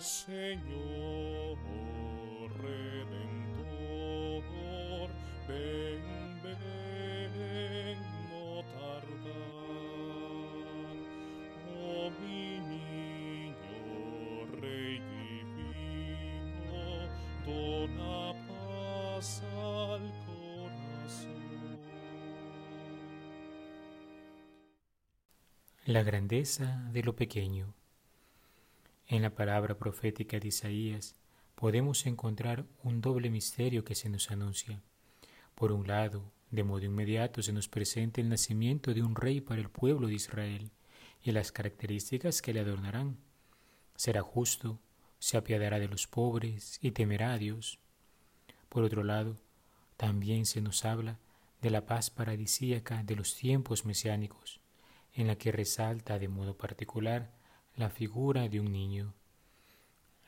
Señor Redentor, ven, ven, no tardar. Oh mi niño Rey divino, dona paz al corazón. La grandeza de lo pequeño. En la palabra profética de Isaías podemos encontrar un doble misterio que se nos anuncia. Por un lado, de modo inmediato se nos presenta el nacimiento de un rey para el pueblo de Israel y las características que le adornarán. Será justo, se apiadará de los pobres y temerá a Dios. Por otro lado, también se nos habla de la paz paradisíaca de los tiempos mesiánicos, en la que resalta de modo particular la figura de un niño.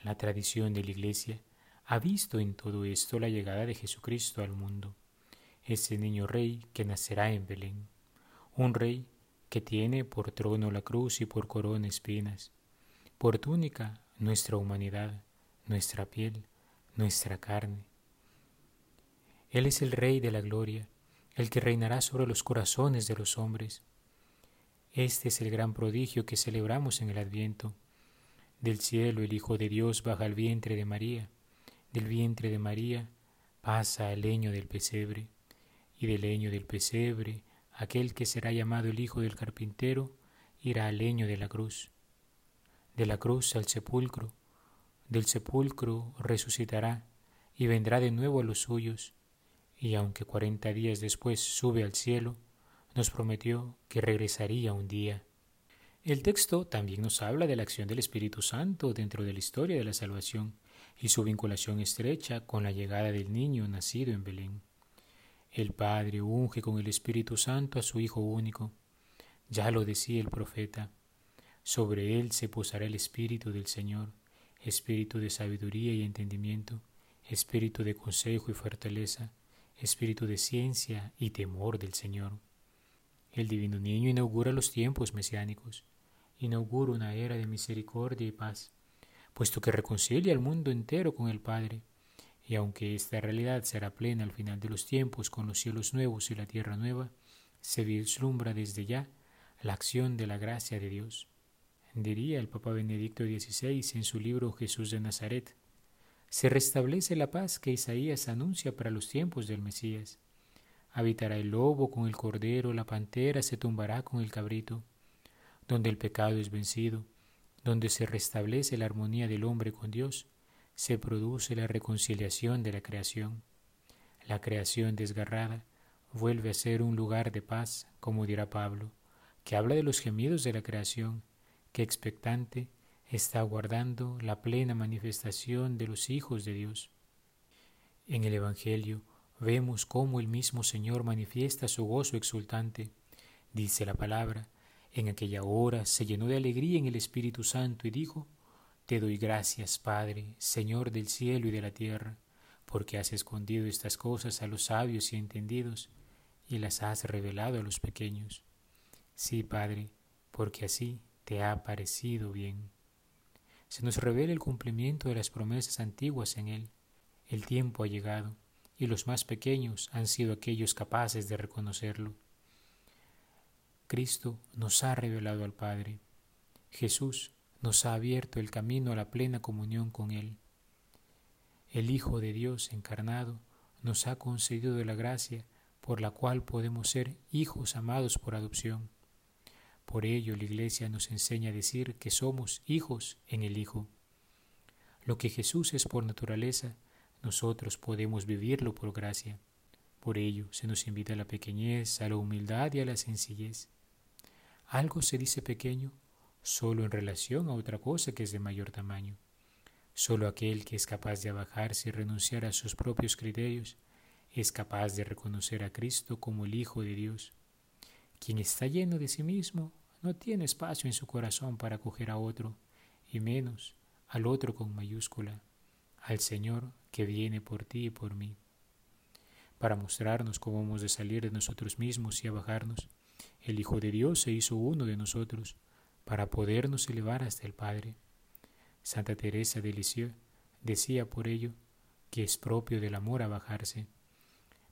La tradición de la Iglesia ha visto en todo esto la llegada de Jesucristo al mundo, ese niño rey que nacerá en Belén, un rey que tiene por trono la cruz y por corona espinas, por túnica nuestra humanidad, nuestra piel, nuestra carne. Él es el Rey de la gloria, el que reinará sobre los corazones de los hombres, este es el gran prodigio que celebramos en el Adviento. Del cielo el Hijo de Dios baja al vientre de María, del vientre de María pasa al leño del pesebre, y del leño del pesebre aquel que será llamado el Hijo del carpintero irá al leño de la cruz. De la cruz al sepulcro, del sepulcro resucitará y vendrá de nuevo a los suyos, y aunque cuarenta días después sube al cielo, nos prometió que regresaría un día. El texto también nos habla de la acción del Espíritu Santo dentro de la historia de la salvación y su vinculación estrecha con la llegada del niño nacido en Belén. El Padre unge con el Espíritu Santo a su Hijo único. Ya lo decía el profeta. Sobre él se posará el Espíritu del Señor, Espíritu de sabiduría y entendimiento, Espíritu de consejo y fortaleza, Espíritu de ciencia y temor del Señor. El divino niño inaugura los tiempos mesiánicos, inaugura una era de misericordia y paz, puesto que reconcilia al mundo entero con el Padre, y aunque esta realidad será plena al final de los tiempos con los cielos nuevos y la tierra nueva, se vislumbra desde ya la acción de la gracia de Dios. Diría el Papa Benedicto XVI en su libro Jesús de Nazaret, se restablece la paz que Isaías anuncia para los tiempos del Mesías Habitará el lobo con el cordero, la pantera se tumbará con el cabrito, donde el pecado es vencido, donde se restablece la armonía del hombre con Dios, se produce la reconciliación de la creación. La creación desgarrada vuelve a ser un lugar de paz, como dirá Pablo, que habla de los gemidos de la creación, que expectante está aguardando la plena manifestación de los hijos de Dios. En el Evangelio, vemos cómo el mismo Señor manifiesta su gozo exultante. Dice la palabra, en aquella hora se llenó de alegría en el Espíritu Santo y dijo, Te doy gracias, Padre, Señor del cielo y de la tierra, porque has escondido estas cosas a los sabios y entendidos, y las has revelado a los pequeños. Sí, Padre, porque así te ha parecido bien. Se nos revela el cumplimiento de las promesas antiguas en Él. El tiempo ha llegado y los más pequeños han sido aquellos capaces de reconocerlo. Cristo nos ha revelado al Padre. Jesús nos ha abierto el camino a la plena comunión con Él. El Hijo de Dios encarnado nos ha concedido la gracia por la cual podemos ser hijos amados por adopción. Por ello la Iglesia nos enseña a decir que somos hijos en el Hijo. Lo que Jesús es por naturaleza, nosotros podemos vivirlo por gracia. Por ello se nos invita a la pequeñez, a la humildad y a la sencillez. Algo se dice pequeño solo en relación a otra cosa que es de mayor tamaño. Solo aquel que es capaz de abajarse y renunciar a sus propios criterios es capaz de reconocer a Cristo como el Hijo de Dios. Quien está lleno de sí mismo no tiene espacio en su corazón para acoger a otro, y menos al otro con mayúscula, al Señor que viene por ti y por mí, para mostrarnos cómo hemos de salir de nosotros mismos y a bajarnos. El Hijo de Dios se hizo uno de nosotros, para podernos elevar hasta el Padre. Santa Teresa de Lisieux decía por ello que es propio del amor abajarse.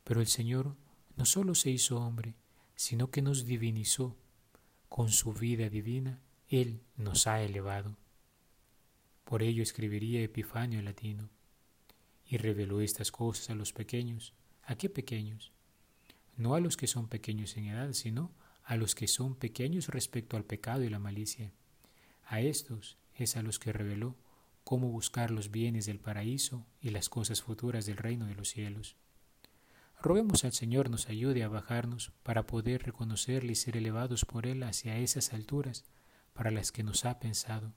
Pero el Señor no solo se hizo hombre, sino que nos divinizó. Con su vida divina, Él nos ha elevado. Por ello escribiría Epifanio latino, y reveló estas cosas a los pequeños. ¿A qué pequeños? No a los que son pequeños en edad, sino a los que son pequeños respecto al pecado y la malicia. A estos es a los que reveló cómo buscar los bienes del paraíso y las cosas futuras del reino de los cielos. Roguemos al Señor nos ayude a bajarnos para poder reconocerle y ser elevados por Él hacia esas alturas para las que nos ha pensado,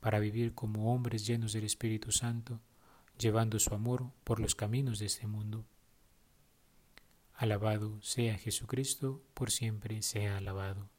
para vivir como hombres llenos del Espíritu Santo, llevando su amor por los caminos de este mundo. Alabado sea Jesucristo, por siempre sea alabado.